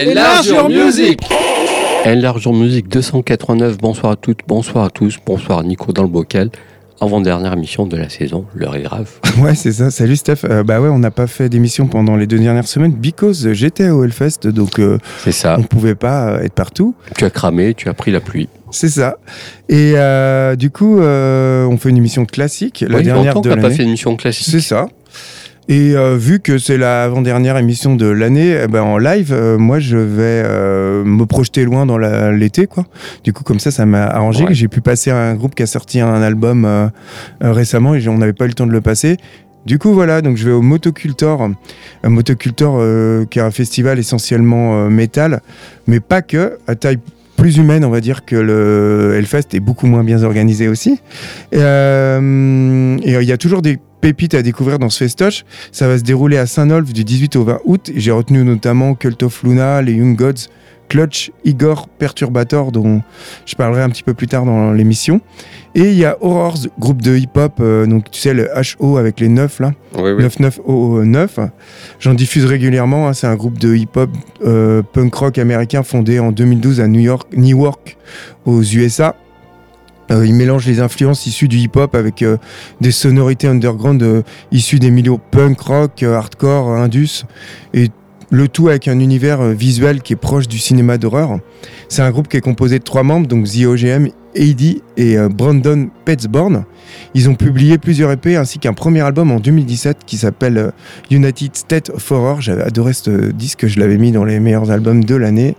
Enlarge your music Enlarge your music 289, bonsoir à toutes, bonsoir à tous, bonsoir Nico dans le bocal. Avant-dernière émission de la saison, l'heure est grave. Ouais, c'est ça. Salut Steph. Euh, bah ouais, on n'a pas fait d'émission pendant les deux dernières semaines because j'étais au Hellfest, donc euh, C'est ça. on pouvait pas euh, être partout. Tu as cramé, tu as pris la pluie. C'est ça. Et euh, du coup, euh, on fait une émission classique, la Oui, dernière longtemps de qu'on n'a pas l'année. fait une émission classique. C'est ça. Et euh, vu que c'est la avant-dernière émission de l'année, eh ben, en live, euh, moi je vais euh, me projeter loin dans l'été, quoi. Du coup, comme ça, ça m'a arrangé. Ouais. J'ai pu passer un groupe qui a sorti un album euh, euh, récemment et on n'avait pas eu le temps de le passer. Du coup, voilà, donc je vais au Motocultor, un Motocultor euh, qui est un festival essentiellement euh, métal, mais pas que, à taille plus humaine, on va dire que le Hellfest est beaucoup moins bien organisé aussi. Et il y a toujours des pépites à découvrir dans ce festoche. Ça va se dérouler à Saint-Nolf du 18 au 20 août. J'ai retenu notamment Cult of Luna, les Young Gods, Clutch, Igor, Perturbator, dont je parlerai un petit peu plus tard dans l'émission. Et il y a Horrors, groupe de hip-hop, euh, donc tu sais, le HO avec les 9 là. Oui, oui. 99009. J'en diffuse régulièrement. hein. C'est un groupe de hip-hop euh, punk rock américain fondé en 2012 à New York, Newark, aux USA. Euh, il mélange les influences issues du hip-hop avec euh, des sonorités underground euh, issues des milieux punk rock, euh, hardcore, indus, et le tout avec un univers euh, visuel qui est proche du cinéma d'horreur. C'est un groupe qui est composé de trois membres, donc The OGM, Heidi et euh, Brandon Petsborn. Ils ont publié plusieurs EP ainsi qu'un premier album en 2017 qui s'appelle euh, United State of Horror. J'avais adoré ce disque, je l'avais mis dans les meilleurs albums de l'année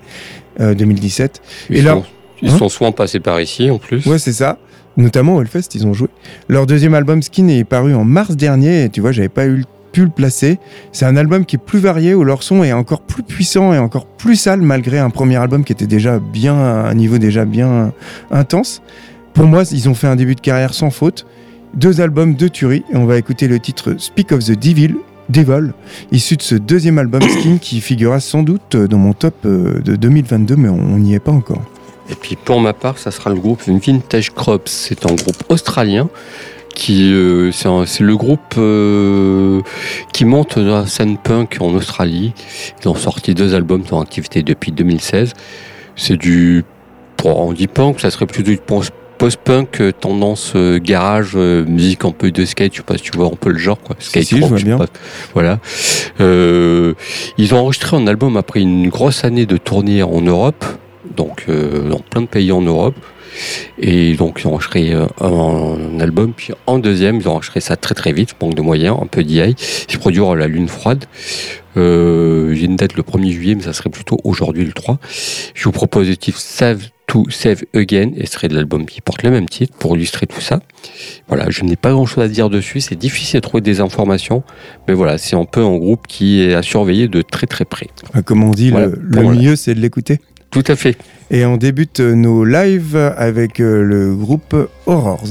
euh, 2017. Ils, Et là- ils Hein sont souvent passés par ici en plus. Ouais, c'est ça. Notamment au Hellfest, ils ont joué. Leur deuxième album Skin est paru en mars dernier et tu vois, j'avais pas eu pu le placer. C'est un album qui est plus varié où leur son est encore plus puissant et encore plus sale malgré un premier album qui était déjà bien à un niveau déjà bien intense. Pour moi, ils ont fait un début de carrière sans faute. Deux albums, deux tueries et on va écouter le titre Speak of the Devil. Devil, issu de ce deuxième album Skin qui figurera sans doute dans mon top euh, de 2022, mais on n'y est pas encore. Et puis pour ma part, ça sera le groupe Vintage Crops. C'est un groupe australien qui euh, c'est le groupe euh, qui monte dans la scène punk en Australie. Ils ont sorti deux albums, en activité depuis 2016. C'est du on dit punk, ça serait plutôt du post- post-punk, euh, tendance euh, garage, musique un peu de skate, je sais pas si tu vois un peu le genre quoi. Skate si, je rock, vois sais bien. pas. Voilà. Ils ont enregistré un album après une grosse année de tournée en Europe, donc euh, dans plein de pays en Europe. Et donc ils ont enregistré euh, un, album, puis en deuxième, ils ont enregistré ça très très vite, manque de moyens, un peu d'IA. Ils se produiront à la lune froide. Euh, J'ai une date le 1er juillet, mais ça serait plutôt aujourd'hui le 3. Je vous propose le titre Save to Save Again, et ce serait de l'album qui porte le même titre pour illustrer tout ça. Voilà, je n'ai pas grand chose à dire dessus, c'est difficile de trouver des informations, mais voilà, c'est un peu un groupe qui est à surveiller de très très près. Enfin, Comme on dit, Voilà. le, le Voilà. mieux c'est de l'écouter. Tout à fait. Et on débute nos lives avec euh, le groupe Horrors.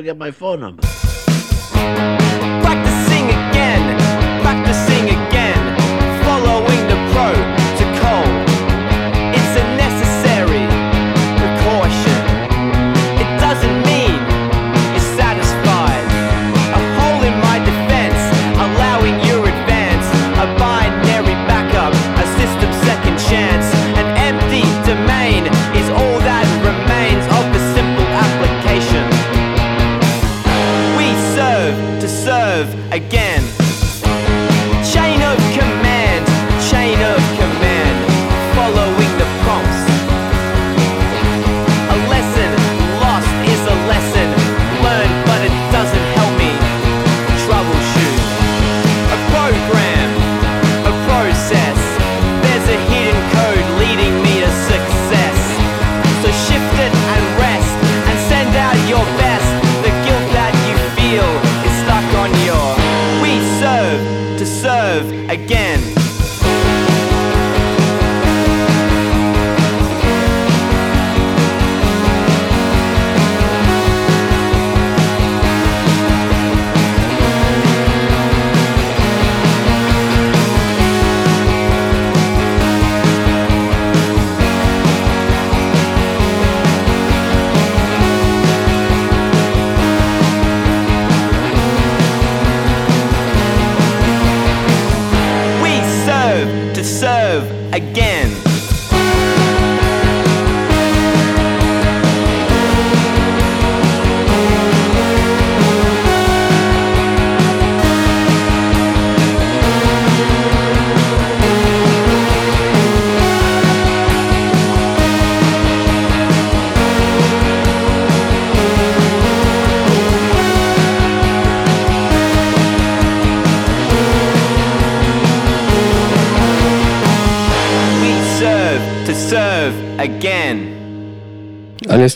Forget my phone number.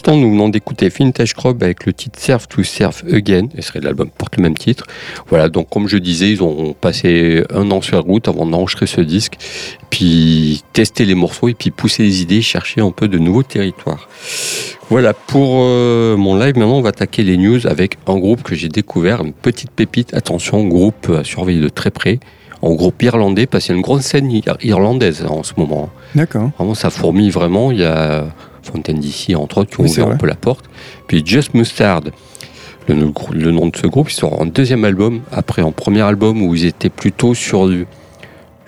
L'instant, nous venons d'écouter Vintage Crop avec le titre Serve to Serve Again, et serait l'album porte le même titre. Voilà, donc comme je disais, ils ont passé un an sur la route avant d'enregistrer ce disque, puis tester les morceaux et puis pousser les idées, chercher un peu de nouveaux territoires. Voilà, pour euh, mon live, maintenant on va attaquer les news avec un groupe que j'ai découvert, une petite pépite, attention, groupe à surveiller de très près, en groupe irlandais, parce qu'il y a une grande scène ir- irlandaise en ce moment. D'accord. Vraiment, ça fourmille vraiment. Il y a Fontaine d'ici, entre autres, qui ont Oui, ouvert un peu la porte. Puis Just Mustard, le, nom- le nom de ce groupe, ils sort en deuxième album. Après, en premier album où ils étaient plutôt sur du,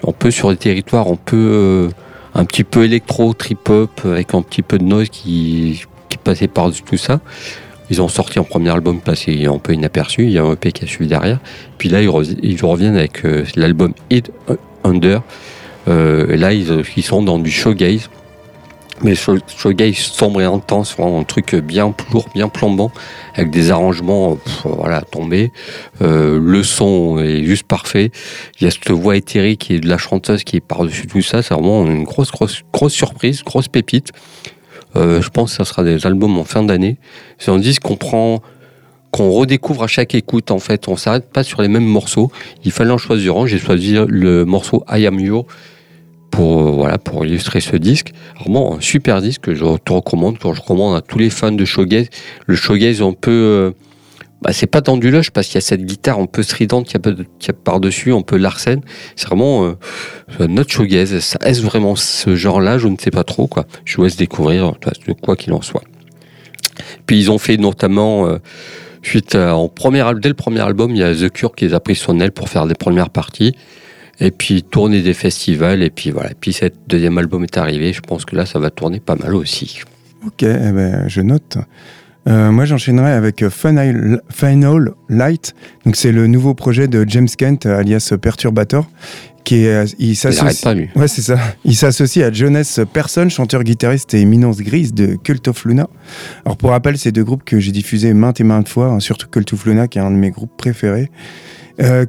un peu sur des territoires un peu, euh, un petit peu électro, trip hop, avec un petit peu de noise qui, qui passait par-dessus tout ça. Ils ont sorti en premier album passé un peu inaperçu. Il y a un EP qui a suivi derrière. Puis là, ils, re- ils reviennent avec euh, l'album Hid Under. Euh, là, ils, ils sont dans du showgaze. Mais showgaze sombre et intense, vraiment un truc bien lourd, bien plombant, avec des arrangements, voilà, tombés. Euh, le son est juste parfait. Il y a cette voix éthérique et de la chanteuse qui est par-dessus tout ça. C'est vraiment une grosse, grosse, grosse surprise, grosse pépite. Euh, je pense que ça sera des albums en fin d'année. C'est un disque qu'on prend, qu'on redécouvre à chaque écoute. En fait, on s'arrête pas sur les mêmes morceaux. Il fallait en choisir un. J'ai choisi le morceau I Am You pour euh, voilà pour illustrer ce disque. Vraiment un super disque que je te recommande, que je recommande à tous les fans de shoegaze. Le shoegaze un peu euh, bah, c'est pas dans du lush parce qu'il y a cette guitare un peu stridente qui a, qui a par-dessus, un peu Larsen. C'est vraiment euh, notre shoegaze. Ça est vraiment ce genre-là? Je ne sais pas trop. quoi. Je vous laisse découvrir de quoi qu'il en soit. Puis ils ont fait notamment, suite en premier, dès le premier album, il y a The Cure qui les a pris son aile pour faire des premières parties. Et puis tourner des festivals. Et puis voilà. Puis cet deuxième album est arrivé. Je pense que là, ça va tourner pas mal aussi. Ok, eh ben, je note. Euh, moi, j'enchaînerai avec euh, Final, Final Light. Donc, c'est le nouveau projet de James Kent, euh, alias Perturbator, qui est, il s'associe. pas, lui. Ouais, c'est ça. Il s'associe à Jonas Persson, chanteur, guitariste et éminence grise de Cult of Luna. Alors, pour rappel, c'est deux groupes que j'ai diffusés maintes et maintes fois, hein, surtout Cult of Luna, qui est un de mes groupes préférés. Euh,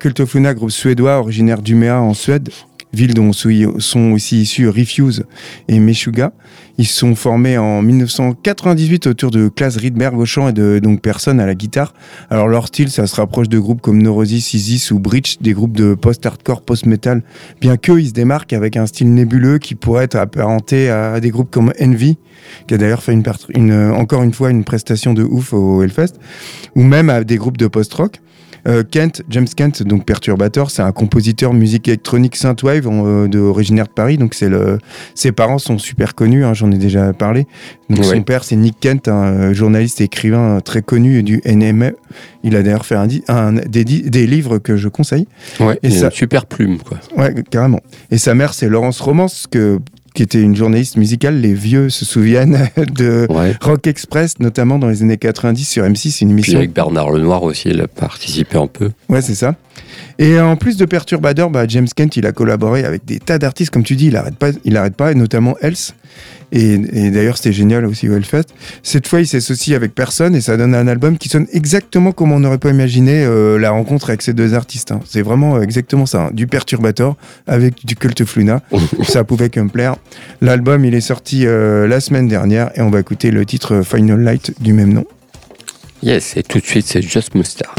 groupe suédois originaire d'Umeå en Suède. ville dont sont aussi issus Refuse et Meshuga. Ils sont formés en 1998 autour de Klaas Rydberg au chant et de donc personne à la guitare. Alors leur style, ça se rapproche de groupes comme Neurosis, Isis ou Breach, des groupes de post-hardcore, post-metal, bien qu'eux, ils se démarquent avec un style nébuleux qui pourrait être apparenté à des groupes comme Envy, qui a d'ailleurs fait une, une, encore une fois une prestation de ouf au Hellfest, ou même à des groupes de post-rock. Euh, Kent, James Kent, donc perturbateur, c'est un compositeur musique électronique synthwave euh, de originaire de Paris. Donc c'est le, ses parents sont super connus, hein, j'en ai déjà parlé. Donc Ouais. son père c'est Nick Kent, un euh, journaliste et écrivain très connu du NME. Il a d'ailleurs fait un, des, livres que je conseille. Ouais, Et il a ça- une super plume, quoi. Ouais, carrément. Et sa mère c'est Laurence Romance, que, qui était une journaliste musicale. Les vieux se souviennent de Ouais. Rock Express, notamment dans les années 90 sur M6, c'est une Puis émission. avec Bernard Lenoir aussi, il a participé un peu. Ouais, c'est ça. Et en plus de Perturbateur, bah, James Kent, il a collaboré avec des tas d'artistes, comme tu dis, il arrête pas, il arrête pas, et notamment Else. Et, et d'ailleurs, c'était génial aussi au Hellfest. Cette fois, il s'associe avec personne et ça donne un album qui sonne exactement comme on n'aurait pas imaginé euh, la rencontre avec ces deux artistes. hein. C'est vraiment euh, exactement ça, hein. du Perturbator avec du Cult Fluna. ça pouvait que me plaire. L'album, il est sorti euh, la semaine dernière et on va écouter le titre Final Light du même nom. Yes, et tout de suite, c'est Just Mustard.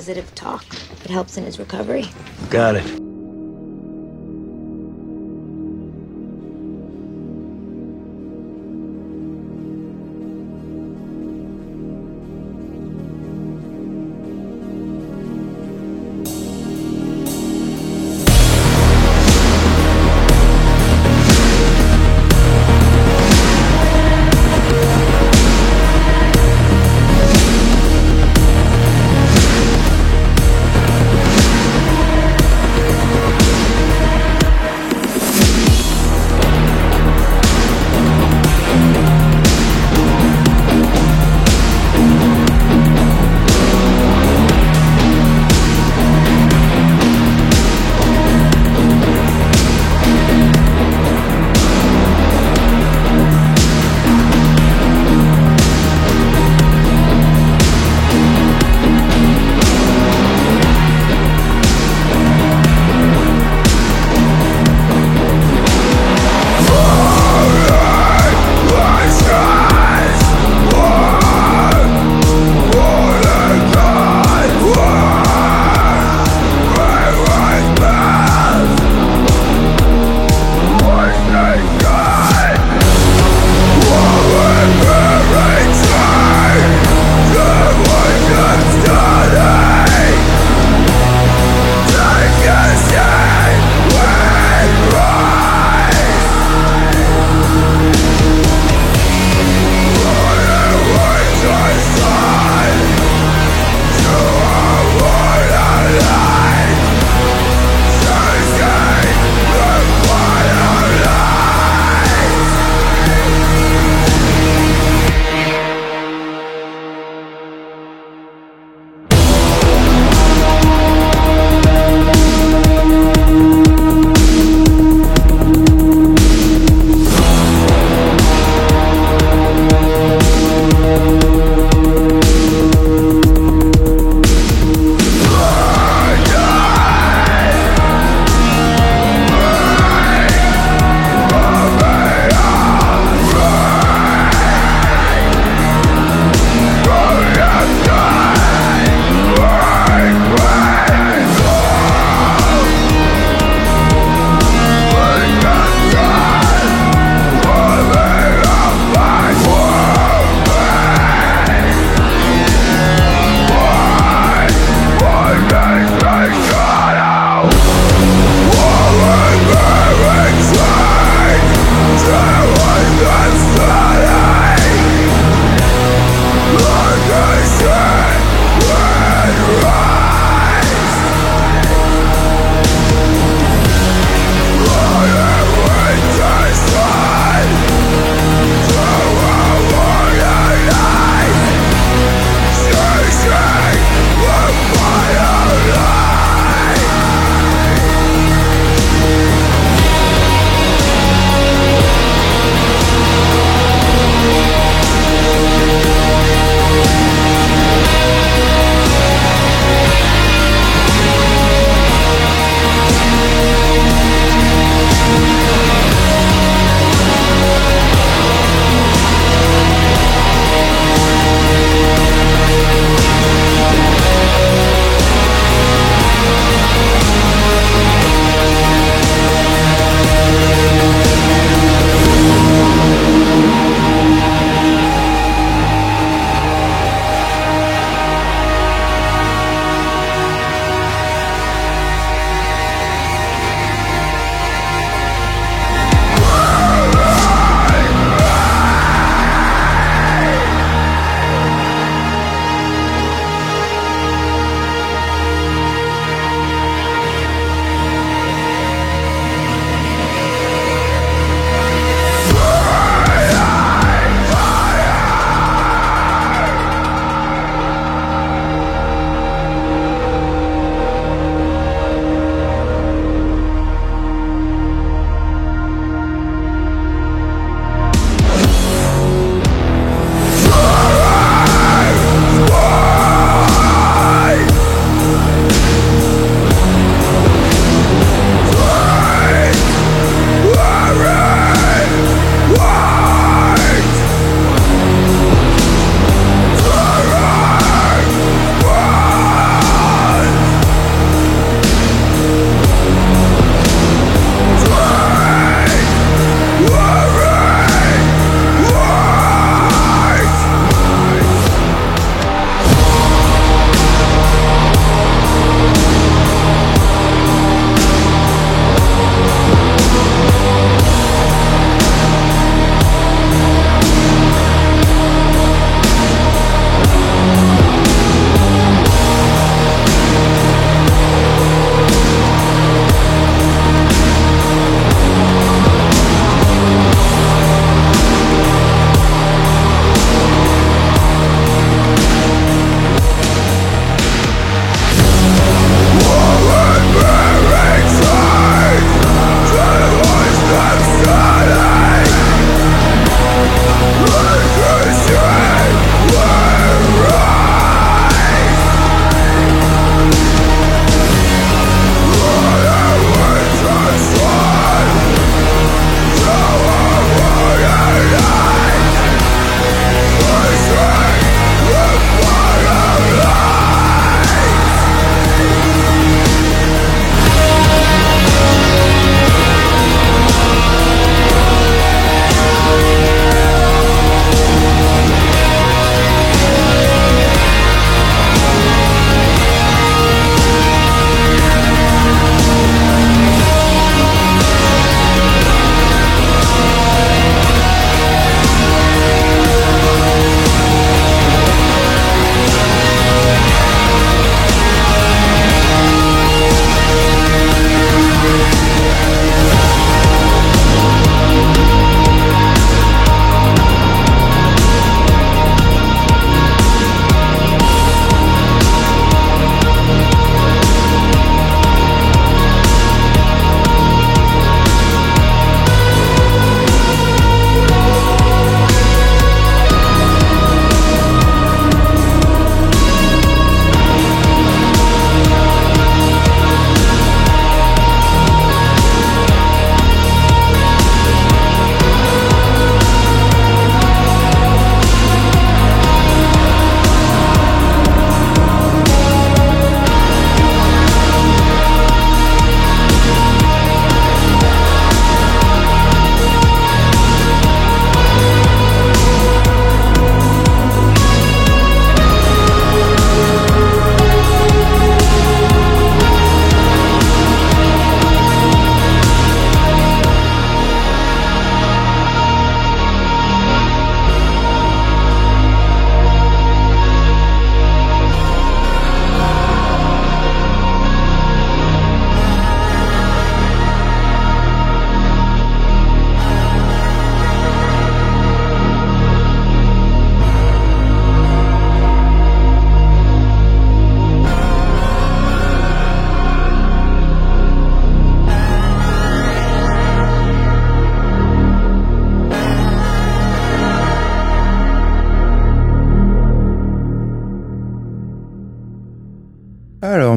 Positive talk. It helps in his recovery. Got it.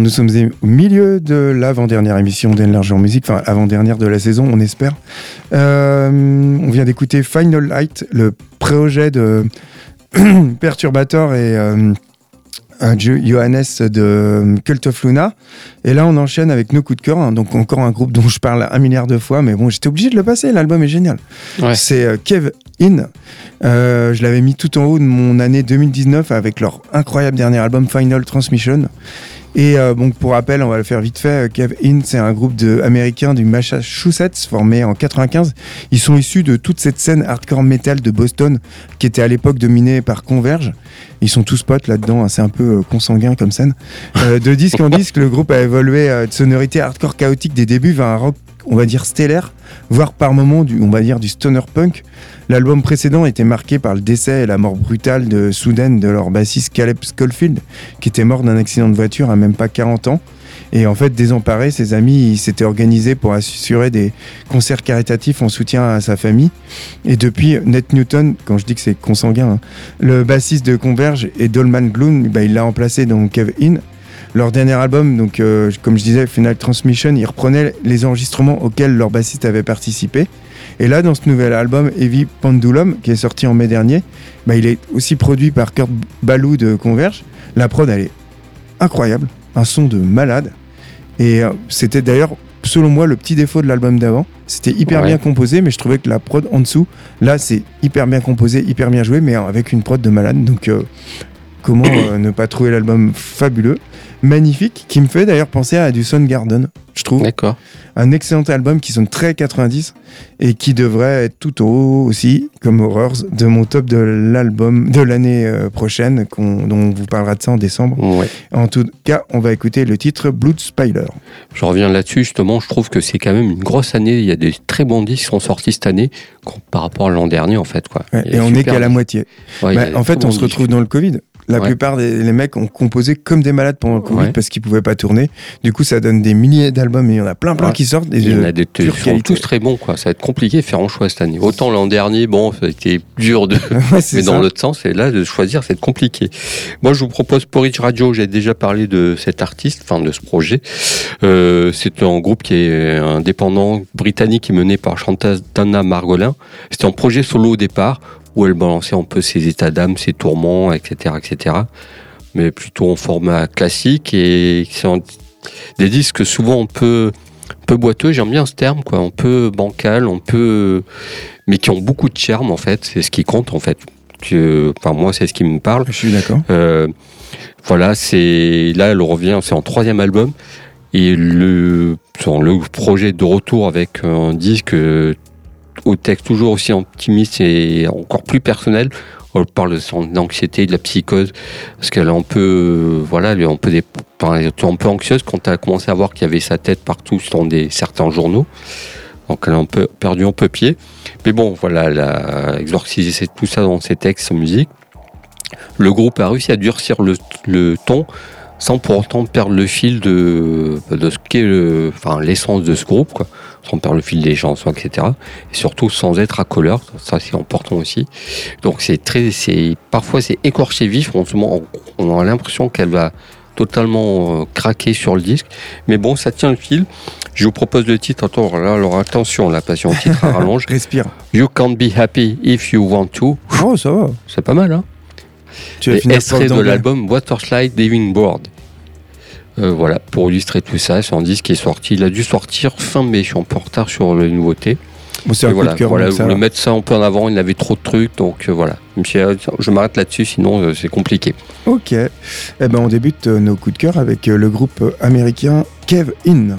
Nous sommes au milieu de l'avant-dernière émission d'Enlarge en musique, enfin, avant-dernière de la saison, on espère. Euh, on vient d'écouter Final Light, le projet de Perturbator et euh, Jo- Johannes de Cult of Luna. Et là, on enchaîne avec nos coups de cœur, hein, donc encore un groupe dont je parle un milliard de fois, mais bon, j'étais obligé de le passer, l'album est génial. Ouais. C'est euh, Kev In. Euh, je l'avais mis tout en haut de mon année 2019 avec leur incroyable dernier album Final Transmission. Et euh, pour rappel, on va le faire vite fait. euh, Kev In, c'est un groupe de du Massachusetts formé en 95. Ils sont issus de toute cette scène hardcore metal de Boston qui était à l'époque dominée par Converge. Ils sont tous potes là-dedans, hein, c'est un peu euh, consanguin comme scène. Euh, de disque en disque, le groupe a évolué euh, de sonorité hardcore chaotique des débuts vers un rock, on va dire stellaire, voire par moments du, on va dire du stoner punk. L'album précédent était marqué par le décès et la mort brutale de soudaine de leur bassiste Caleb Schofield, qui était mort d'un accident de voiture à même pas 40 ans. Et en fait, désemparé, ses amis s'étaient organisés pour assurer des concerts caritatifs en soutien à sa famille. Et depuis, Ned Newton, quand je dis que c'est consanguin, hein, le bassiste de Converge et Dolman Gloom, bah, il l'a remplacé dans Cave In. Leur dernier album, donc euh, comme je disais, Final Transmission, ils reprenaient les enregistrements auxquels leur bassiste avait participé. Et là, dans ce nouvel album, Heavy Pendulum, qui est sorti en mai dernier, bah, il est aussi produit par Kurt Ballou de Converge. La prod, elle est incroyable, un son de malade. Et euh, c'était d'ailleurs, selon moi, le petit défaut de l'album d'avant. C'était hyper Ouais. bien composé, mais je trouvais que la prod en dessous, là, c'est hyper bien composé, hyper bien joué, mais avec une prod de malade. Donc, euh, comment euh, ne pas trouver l'album fabuleux, magnifique, qui me fait d'ailleurs penser à du Soundgarden, je trouve D'accord. un excellent album qui sonne très 90 et qui devrait être tout au haut aussi, comme Horrors, de mon top de l'album de l'année euh, prochaine, dont on vous parlera de ça en décembre. Ouais. En tout cas, on va écouter le titre Blood Spider. Je reviens là-dessus, justement, je trouve que c'est quand même une grosse année. Il y a des très bons disques qui sont sortis cette année par rapport à l'an dernier, en fait. Quoi. Ouais, et on n'est qu'à la moitié. Ouais, Bah, en fait, on se retrouve dans le Covid. La Ouais. plupart des les mecs ont composé comme des malades pendant le Covid Ouais. parce qu'ils pouvaient pas tourner. Du coup, ça donne des milliers d'albums et il y en a plein plein Ouais. qui sortent. Et Il y en de a des sont tous très bons, quoi. Ça va être compliqué de faire un choix cette année. Autant l'an dernier, bon, ça a été dur de, mais dans l'autre sens, et là, de choisir, c'est compliqué. Moi, je vous propose Porridge Radio. J'ai déjà parlé de cet artiste, enfin de ce projet. Euh, c'est un groupe qui est indépendant britannique qui est mené par chanteuse Dana Margolin. C'était un projet solo au départ où elle balançait un peu ses états d'âme, ses tourments, etc., etc. Mais plutôt en format classique et des disques souvent un peu, un peu boiteux. J'aime bien ce terme, quoi. Un peu bancal, un peu, mais qui ont beaucoup de charme en fait. C'est ce qui compte en fait. Que, enfin moi, c'est ce qui me parle. Je suis d'accord. Euh, voilà, c'est là elle revient, c'est en troisième album et le le projet de retour avec un disque euh, au texte toujours aussi optimiste et encore plus personnel. On parle de son anxiété, de la psychose, parce qu'elle est un peu, euh, voilà, elle est un peu, des, un peu anxieuse quand elle a commencé à voir qu'il y avait sa tête partout dans des, certains journaux. Donc elle a un peu perdu un peu pied. Mais bon, voilà, elle a exorcisé tout ça dans ses textes, sa musique. Le groupe a réussi à durcir le ton sans pour autant perdre le fil de, de ce qu'est le- enfin, l'essence de ce groupe, quoi. sans perdre le fil des chansons, etc. Et surtout sans être à couleur, ça c'est important aussi. Donc c'est très, c'est parfois c'est écorché vif. On, on- a l'impression qu'elle va totalement euh, craquer sur le disque, mais bon, ça tient le fil. Je vous propose le titre. Attends, là, alors attention, la passion au titre à rallonge. Respire. You can't be happy if you want to. Oh, ça va. C'est pas mal, hein Tu de l'album Waterslide Diving Board. Euh, voilà, pour illustrer tout ça, c'est un disque qui est sorti. Il a dû sortir fin mai. Je suis un peu en retard sur les nouveautés. Bon, c'est un coup voilà, de cœur. voilà ça va. mettre ça un peu en avant. Il avait trop de trucs, donc euh, voilà. Je ah, je m'arrête là-dessus, sinon euh, c'est compliqué. Ok. Eh ben, on débute euh, nos coups de cœur avec le groupe américain Kev In.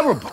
Terrible.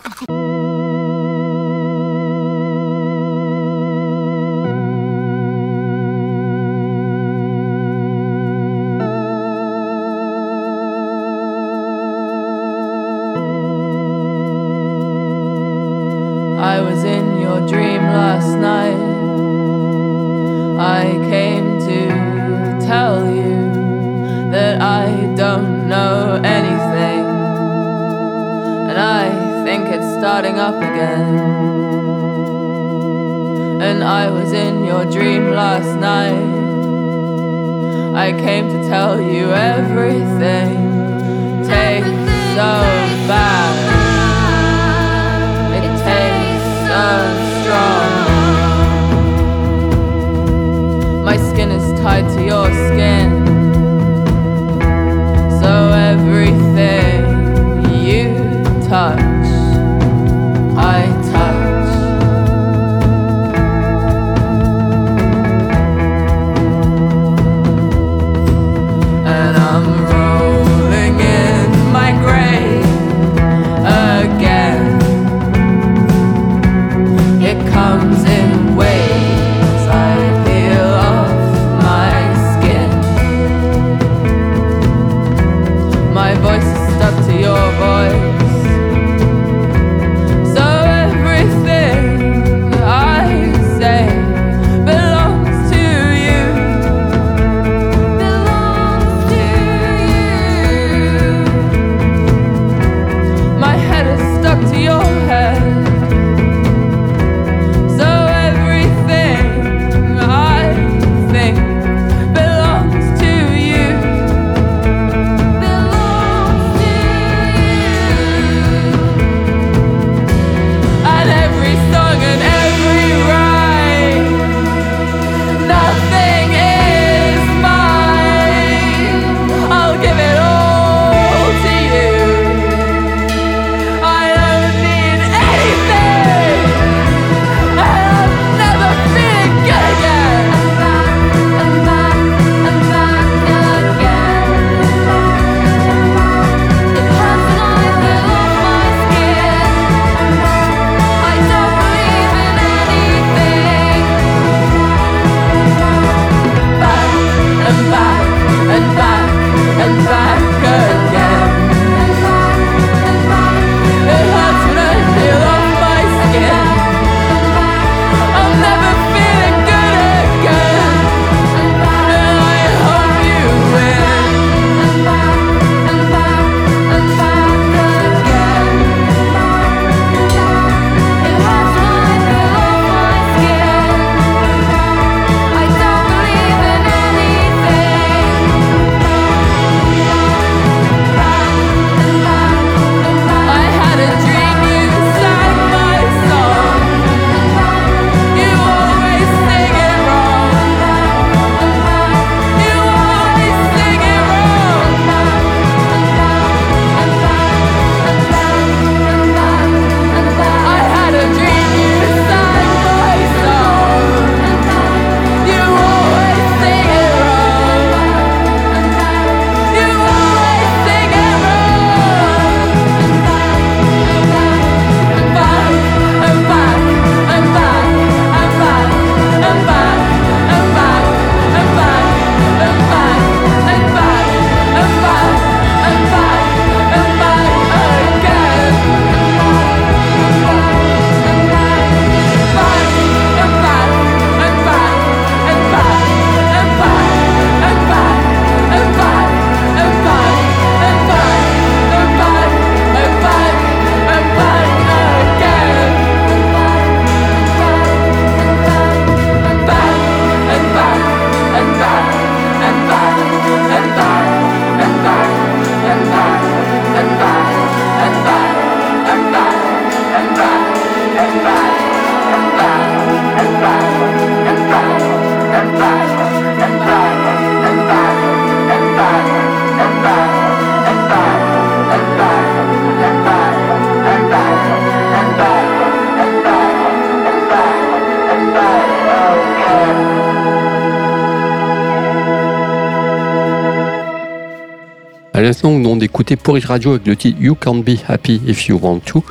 Maintenant, nous on écouté Porridge Radio avec le titre You Can't Be Happy If You Want To.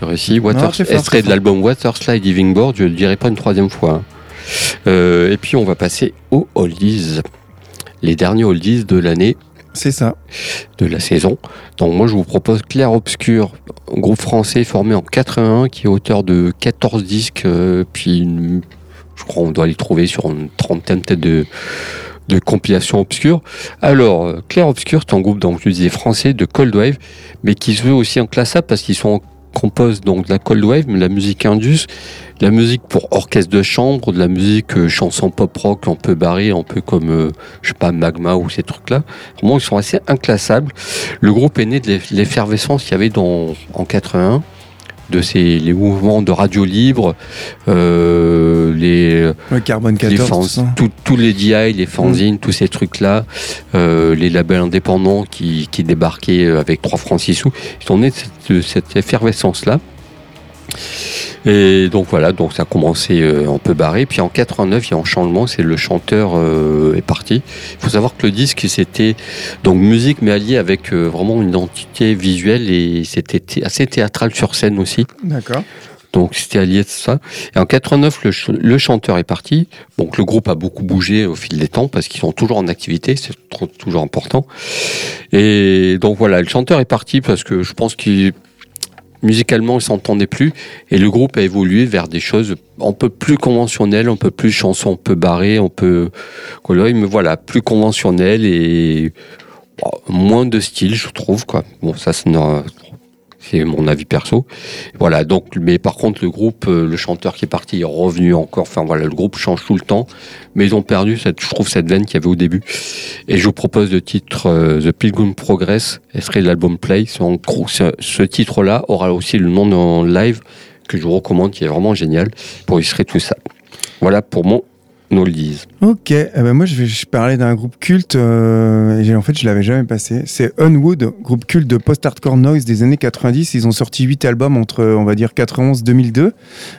Réussi. Water, fort, extrait de l'album Water Slide Diving Board, je ne le dirai pas une troisième fois. hein. Euh, et puis on va passer aux oldies. Les derniers oldies de l'année, C'est ça. de la saison. Donc moi je vous propose Clair Obscur, groupe français formé en 81 qui est auteur de 14 disques, euh, puis une- je crois on doit les trouver sur une trentaine peut-être de, de compilations obscures. Alors euh, Clair Obscur c'est un groupe donc je disais français de Cold Wave, mais qui se veut aussi inclassable parce qu'ils sont en compose donc de la cold wave, mais de la musique indus, de la musique pour orchestre de chambre, de la musique euh, chanson pop rock un peu barrée, un peu comme euh, je sais pas Magma ou ces trucs-là. Vraiment, ils sont assez inclassables. Le groupe est né de l'eff- l'effervescence qu'il y avait dans, en 81 de ces les mouvements de radio libre, euh, les, Le Carbone les 14. fans- tout ça. tout- tous les DI, les fanzines, tous ces trucs-là, euh, les labels indépendants qui, qui débarquaient euh, avec 3 francs 6 sous, ils sont nés de cette, de cette effervescence-là. Et donc voilà, donc ça a commencé euh, un peu barré. Puis en 89, il y a un changement, c'est le chanteur euh, est parti. Il faut savoir que le disque, c'était donc musique, mais allié avec euh, vraiment une identité visuelle et c'était assez théâtral sur scène aussi. D'accord. Donc c'était allié de ça. Et en 89, le, ch- le chanteur est parti. Donc le groupe a beaucoup bougé au fil des temps parce qu'ils sont toujours en activité, c'est toujours important. Et donc voilà, le chanteur est parti parce que je pense qu'il musicalement il s'entendait plus et le groupe a évolué vers des choses un peu plus conventionnelles, un peu plus chansons un peu barrées, un peu voilà, plus conventionnelles et bon, moins de style, je trouve quoi. Bon, ça c'est c'est mon avis perso. Voilà, donc, mais par contre, le groupe, euh, le chanteur qui est parti est revenu encore. Enfin, voilà, le groupe change tout le temps, mais ils ont perdu cette, je trouve, cette veine qu'il y avait au début. Et je vous propose le titre euh, The Pilgrim Progress, extrait de l'album Play. En ce, ce titre-là aura aussi le nom d'un live que je vous recommande, qui est vraiment génial pour illustrer tout ça. Voilà pour mon oldies. Ok, eh ben moi je vais je parlais d'un groupe culte, euh, en fait je l'avais jamais passé. C'est Unwood, groupe culte de post-hardcore noise des années 90. Ils ont sorti 8 albums entre, on va dire, 91 2002.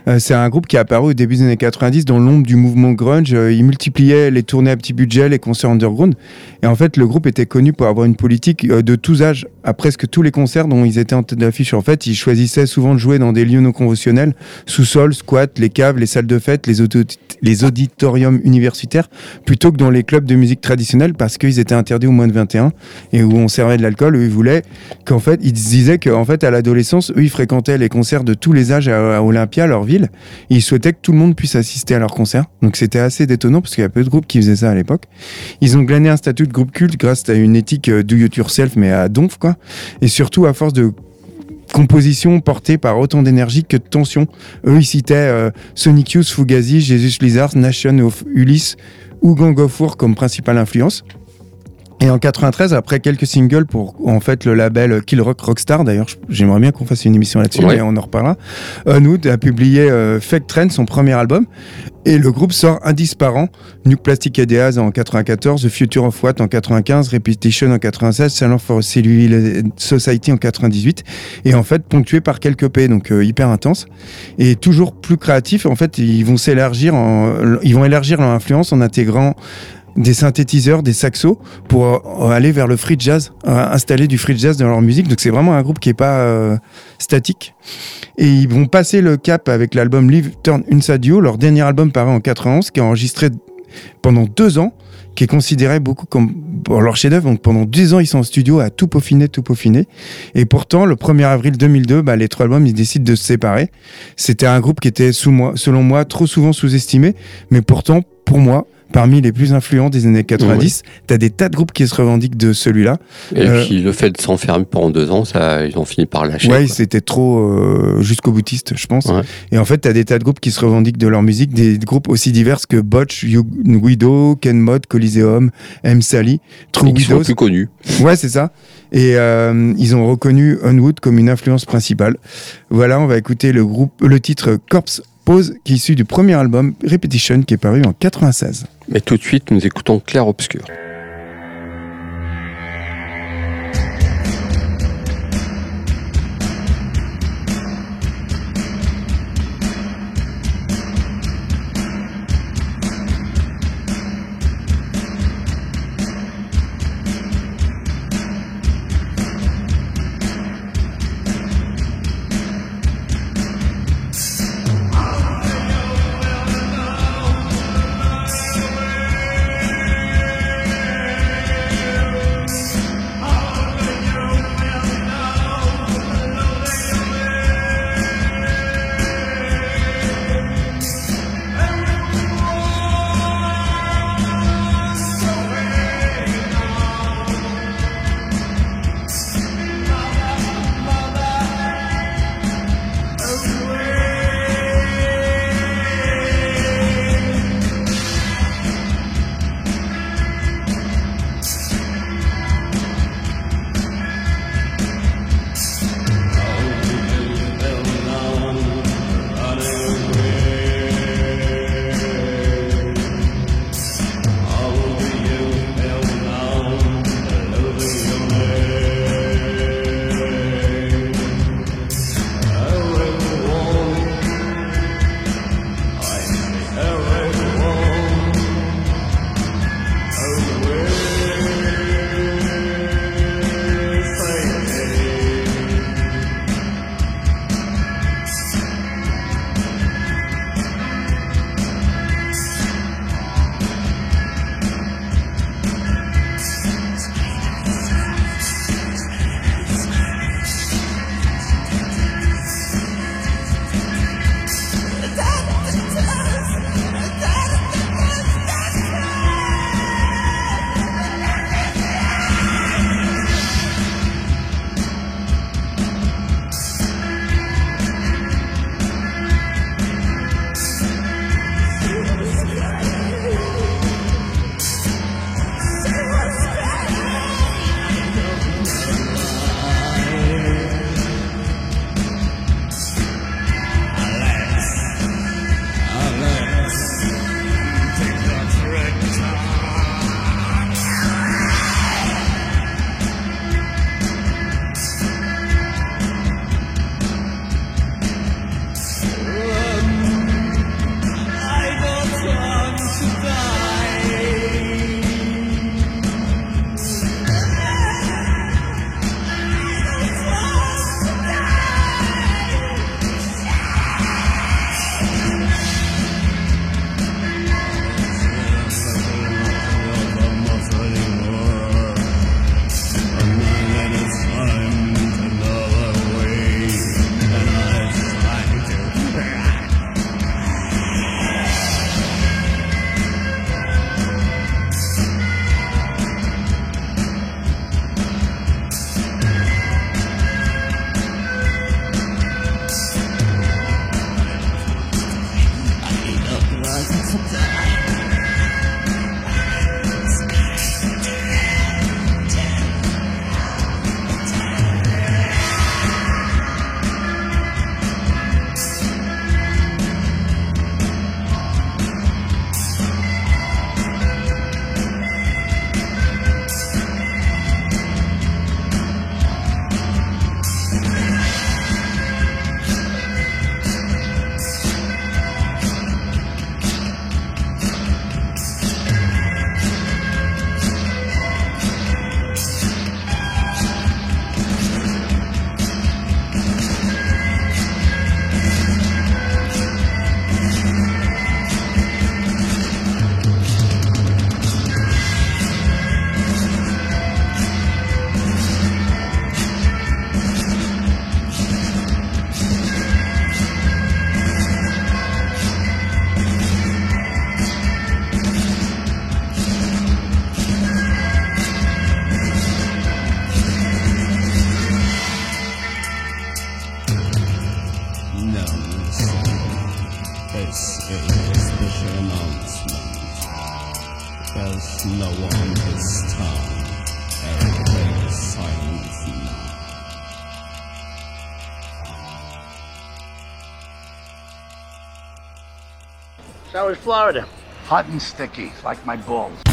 Euh, c'est un groupe qui est apparu au début des années 90 dans l'ombre du mouvement grunge. Euh, ils multipliaient les tournées à petit budget, les concerts underground. Et en fait, le groupe était connu pour avoir une politique de tous âges à presque tous les concerts dont ils étaient en tête d'affiche. En fait, ils choisissaient souvent de jouer dans des lieux non conventionnels, sous-sol, squat, les caves, les salles de fête, les, les auditoriums universitaires, plutôt que dans les clubs de musique traditionnels parce qu'ils étaient interdits au moins de 21 et où on servait de l'alcool. Ils voulaient qu'en fait, ils disaient qu'en fait, à l'adolescence, eux, ils fréquentaient les concerts de tous les âges à, à Olympia, leur ville. Ils souhaitaient que tout le monde puisse assister à leurs concerts. Donc c'était assez détonnant parce qu'il y a peu de groupes qui faisaient ça à l'époque. Ils ont glané un statut de groupe culte grâce à une éthique euh, do it yourself, mais à donf, quoi. Et surtout à force de composition portée par autant d'énergie que de tension. Eux, ils citaient euh, Sonic Youth, Fugazi, Jesus Lizard, Nation of Ulysse ou Gang of War comme principale influence. Et en 93, après quelques singles pour en fait le label Kill Rock Rockstar, d'ailleurs j'aimerais bien qu'on fasse une émission là-dessus, Ouais. mais on en reparlera. Unwood a publié euh, Fake Trend, son premier album, et le groupe sort un disque par an. Nuke Plastic Ideas en 94, The Future of What en 95, Repetition en 96, Salon for Cellular Society en 98, et en fait ponctué par quelques P, donc euh, hyper intense, et toujours plus créatif. En fait, ils vont s'élargir, ils vont élargir leur influence en intégrant des synthétiseurs, des saxos pour euh, aller vers le free jazz, euh, installer du free jazz dans leur musique. Donc c'est vraiment un groupe qui est pas euh, statique. Et ils vont passer le cap avec l'album Live Turn You, leur dernier album paru en 91, qui est enregistré pendant deux ans, qui est considéré beaucoup comme leur chef-d'œuvre. Donc pendant dix ans, ils sont en studio à tout peaufiner, tout peaufiner. Et pourtant, le 1er avril 2002, bah, les trois albums, ils décident de se séparer. C'était un groupe qui était, sous moi, selon moi, trop souvent sous-estimé, mais pourtant, pour moi, parmi les plus influents des années 90, t'as des tas de groupes qui se revendiquent de celui-là. Et Euh, puis le fait de s'enfermer pendant deux ans, ça, ils ont fini par lâcher. Ouais, c'était trop euh, jusqu'au boutiste, je pense. Ouais. Et en fait, t'as des tas de groupes qui se revendiquent de leur musique, des groupes aussi divers que Botch, You- Widow, Ken Mod, Coliseum, M. Sally, True qui sont plus connus. Ouais, c'est ça. Et euh, ils ont reconnu Unwood comme une influence principale. Voilà, on va écouter le groupe, le titre Corpse Pose, qui est issu du premier album Repetition, qui est paru en 96. Mais tout de suite, nous écoutons Clair Obscur. It's a special announcement. There's no one this time. Everything is silent now. So is Florida. Hot and sticky, like my balls.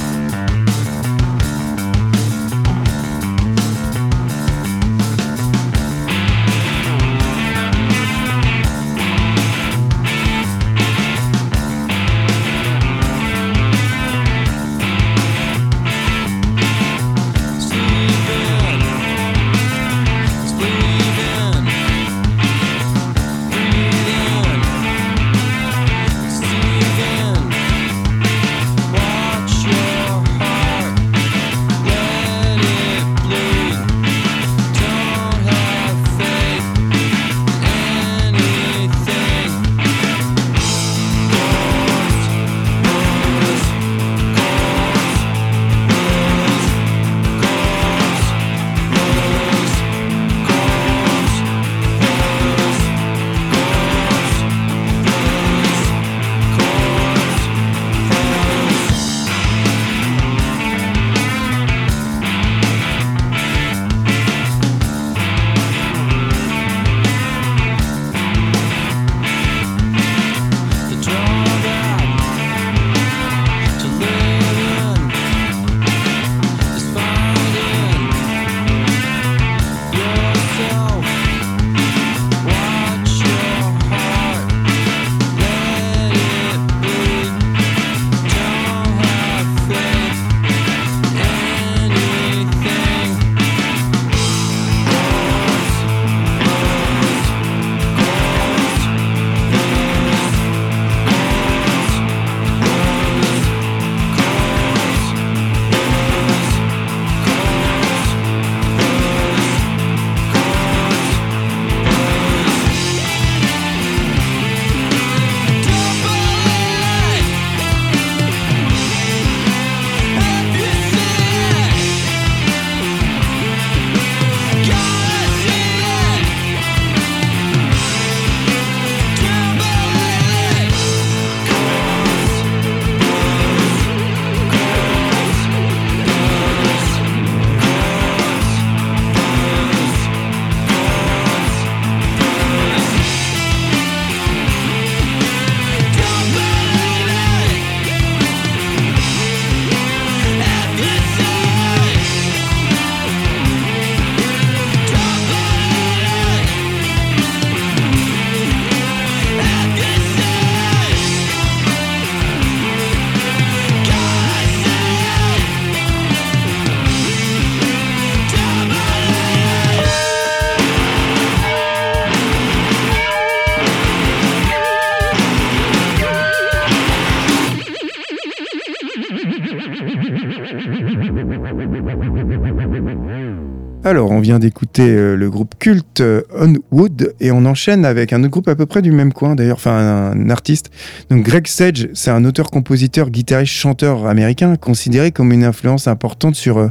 On vient d'écouter euh, le groupe culte euh, Onwood et on enchaîne avec un autre groupe à peu près du même coin d'ailleurs, enfin un, artiste. Donc Greg Sage, c'est un auteur-compositeur, guitariste, chanteur américain considéré comme une influence importante sur euh,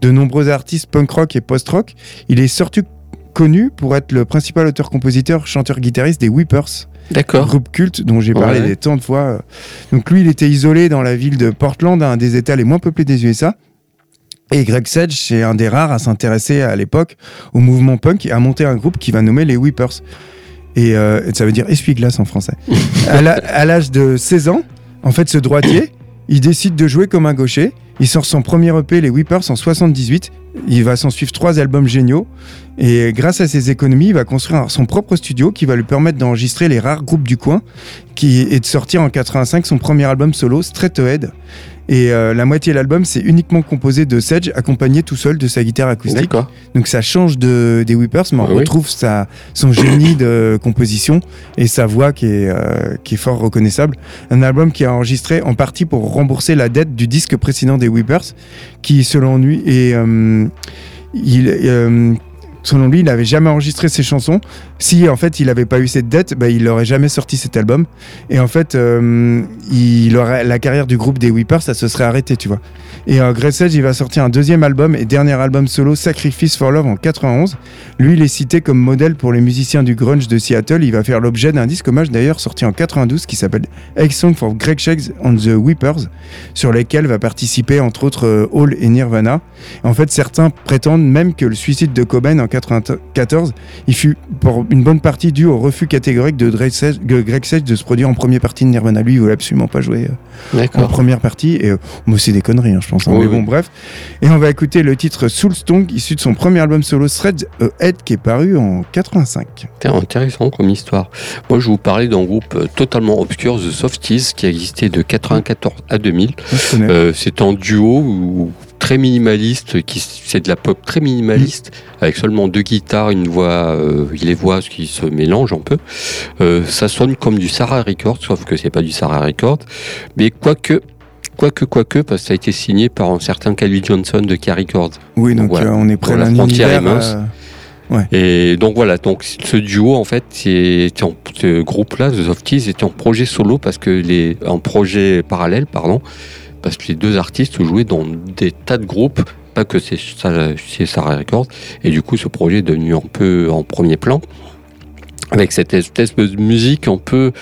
de nombreux artistes punk rock et post-rock. Il est surtout connu pour être le principal auteur-compositeur, chanteur-guitariste des Whippers. D'accord. Groupe culte dont j'ai parlé Ouais. des tant de fois. Donc lui, il était isolé dans la ville de Portland, un des États les moins peuplés des USA. Et Greg Sedge, c'est un des rares à s'intéresser à l'époque au mouvement punk et à monter un groupe qui va nommer les Whippers. Et euh, ça veut dire essuie-glace en français. à l'âge de 16 ans, en fait, ce droitier, il décide de jouer comme un gaucher. Il sort son premier EP, les Whippers, en 78. Il va s'en suivre trois albums géniaux. Et grâce à ses économies, il va construire son propre studio qui va lui permettre d'enregistrer les rares groupes du coin qui, et de sortir en 85 son premier album solo, Straight Ahead. Et euh, la moitié de l'album, c'est uniquement composé de Sedge, accompagné tout seul de sa guitare acoustique. Donc ça change de, des Whippers, mais on Ah oui. retrouve sa, son génie de composition et sa voix qui est, euh, qui est fort reconnaissable. Un album qui est enregistré en partie pour rembourser la dette du disque précédent des Whippers, qui selon lui euh, il, euh, selon lui, il n'avait jamais enregistré ses chansons. Si en fait il n'avait pas eu cette dette, bah, il n'aurait jamais sorti cet album. Et en fait, euh, la carrière du groupe des Whippers, ça se serait arrêté, tu vois. Et euh, Greg Sedge, il va sortir un deuxième album et dernier album solo, Sacrifice for Love, en 91. Lui, il est cité comme modèle pour les musiciens du grunge de Seattle. Il va faire l'objet d'un disque hommage d'ailleurs sorti en 92 qui s'appelle Egg Song for Greg Shakes on the Whippers, sur lesquels va participer entre autres euh, Hall et Nirvana. En fait, certains prétendent même que le suicide de Cobain en 1994. Il fut pour une bonne partie dû au refus catégorique de Greg Sage de, se produire en première partie de Nirvana. Lui, il voulait absolument pas jouer euh, en première partie. Et euh, moi, c'est des conneries, hein, je pense. hein. Oui, mais oui. bon, bref. Et on va écouter le titre Soul Stone, issu de son premier album solo Threads A Head, qui est paru en 85. C'est intéressant comme histoire. Moi, je vous parler d'un groupe euh, totalement obscur, The Softies, qui a existé de 94 à 2000. Moi, je connais. Euh, c'est un duo ou- très minimaliste, qui c'est de la pop très minimaliste, avec seulement deux guitares, une voix, euh, les voix qui se mélangent un peu. Euh, ça sonne comme du Sarah Records, sauf que c'est pas du Sarah Records, mais quoique. Quoique, quoique, parce que ça a été signé par un certain Calvin Johnson de K Records. oui, donc voilà. euh, on est près d'un frontière mince. euh, Et donc voilà, donc ce duo en fait, en- ce groupe-là, The Softies, était en projet solo parce que les, en projet parallèle, pardon, parce que les deux artistes jouaient dans des tas de groupes, pas que c'est Sarah Records, et du coup ce projet est devenu un peu en premier plan. Avec cette espèce de musique un peu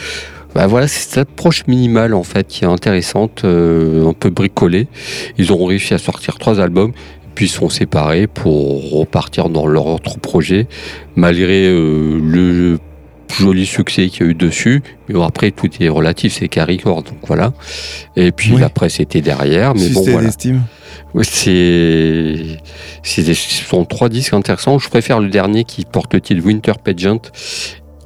bah voilà, c'est cette approche minimale en fait qui est intéressante, euh, un peu bricolée. Ils ont réussi à sortir trois albums, puis sont séparés pour repartir dans leur autre projet, malgré euh, le joli succès qu'il y a eu dessus. Mais bon, après, tout est relatif, c'est Caricor, donc voilà. Et puis Oui. la presse était derrière, mais bon voilà. C'est, ce sont trois disques intéressants. Je préfère le dernier qui porte le titre Winter Pageant.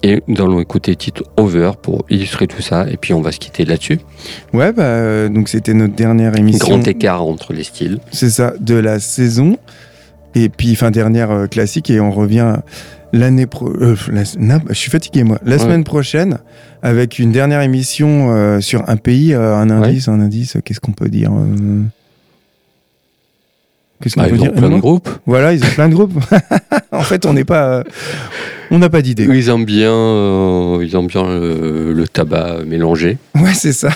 Et nous allons écouter le titre Over pour illustrer tout ça. Et puis on va se quitter là-dessus. Ouais, bah, euh, donc c'était notre dernière émission. Grand écart entre les styles. C'est ça, de la saison. Et puis, fin dernière euh, classique. Et on revient l'année pro. euh, la- je suis fatigué, moi. La Ouais. semaine prochaine, avec une dernière émission euh, sur un pays. euh, un indice, un indice. Qu'est-ce qu'on peut dire Qu'est-ce qu'on Ah, peut ils dire ont plein de groupes. Voilà, ils ont plein de groupes. en fait, on n'est pas. on n'a pas d'idée. Ils aiment bien, ils aiment bien le, le tabac mélangé, Ouais, c'est ça.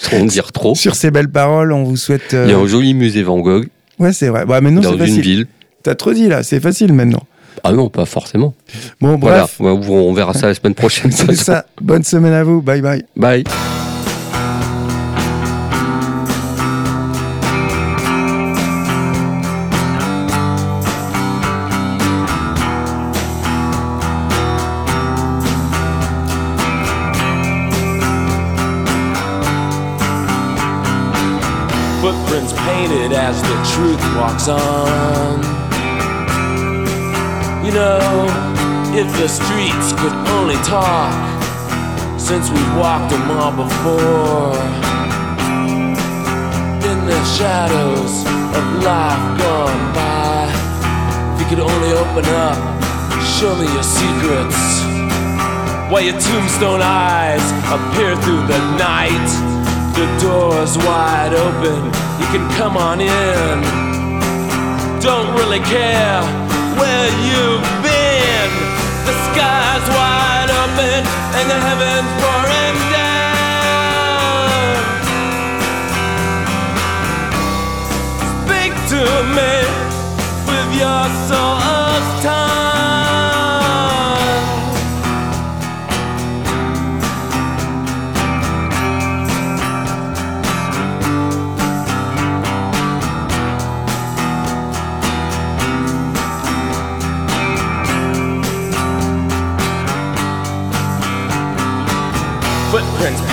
sans dire trop. Sur ces belles paroles, on vous souhaite. Il y a un joli musée Van Gogh Ouais, c'est vrai. Bah, maintenant, dans une facile. ville. T'as trop dit là, c'est facile maintenant. Ah non, pas forcément. Bon, Voilà, bref. Ouais, on verra ça la semaine prochaine. C'est ça. Bonne semaine à vous. Bye bye. Bye. Footprints painted as the truth walks on. You know, if the streets could only talk, since we've walked them all before. In the shadows of life gone by, if you could only open up, show me your secrets. While your tombstone eyes appear through the night, the door's wide open, you can come on in. Don't really care you've been. The sky's wide open and the heavens pouring down. Speak to me with your soul's tongue. Footprints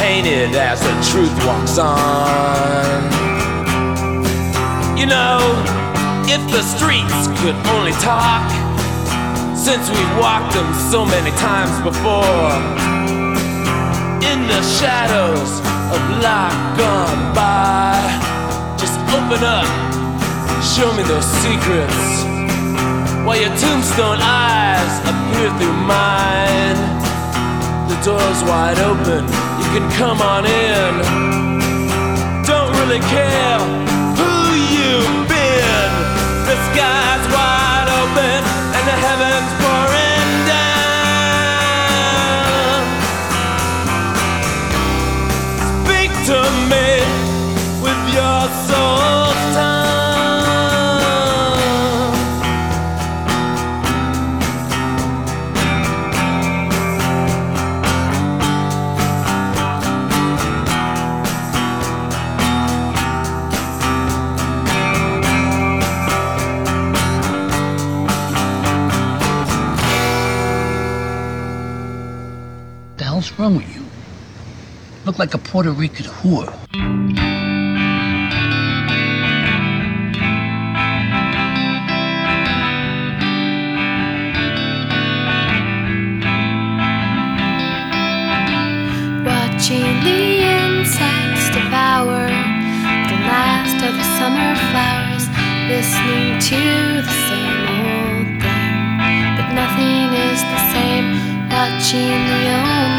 painted as the truth walks on. You know, if the streets could only talk, since we've walked them so many times before. In the shadows of life gone by, just open up, show me those secrets. While your tombstone eyes appear through mine. The door's wide open, can come on in. Don't really care who you've been. The sky's like a Puerto Rican whore. Watching the insects devour the last of the summer flowers, listening to the same old thing. But nothing is the same, watching the old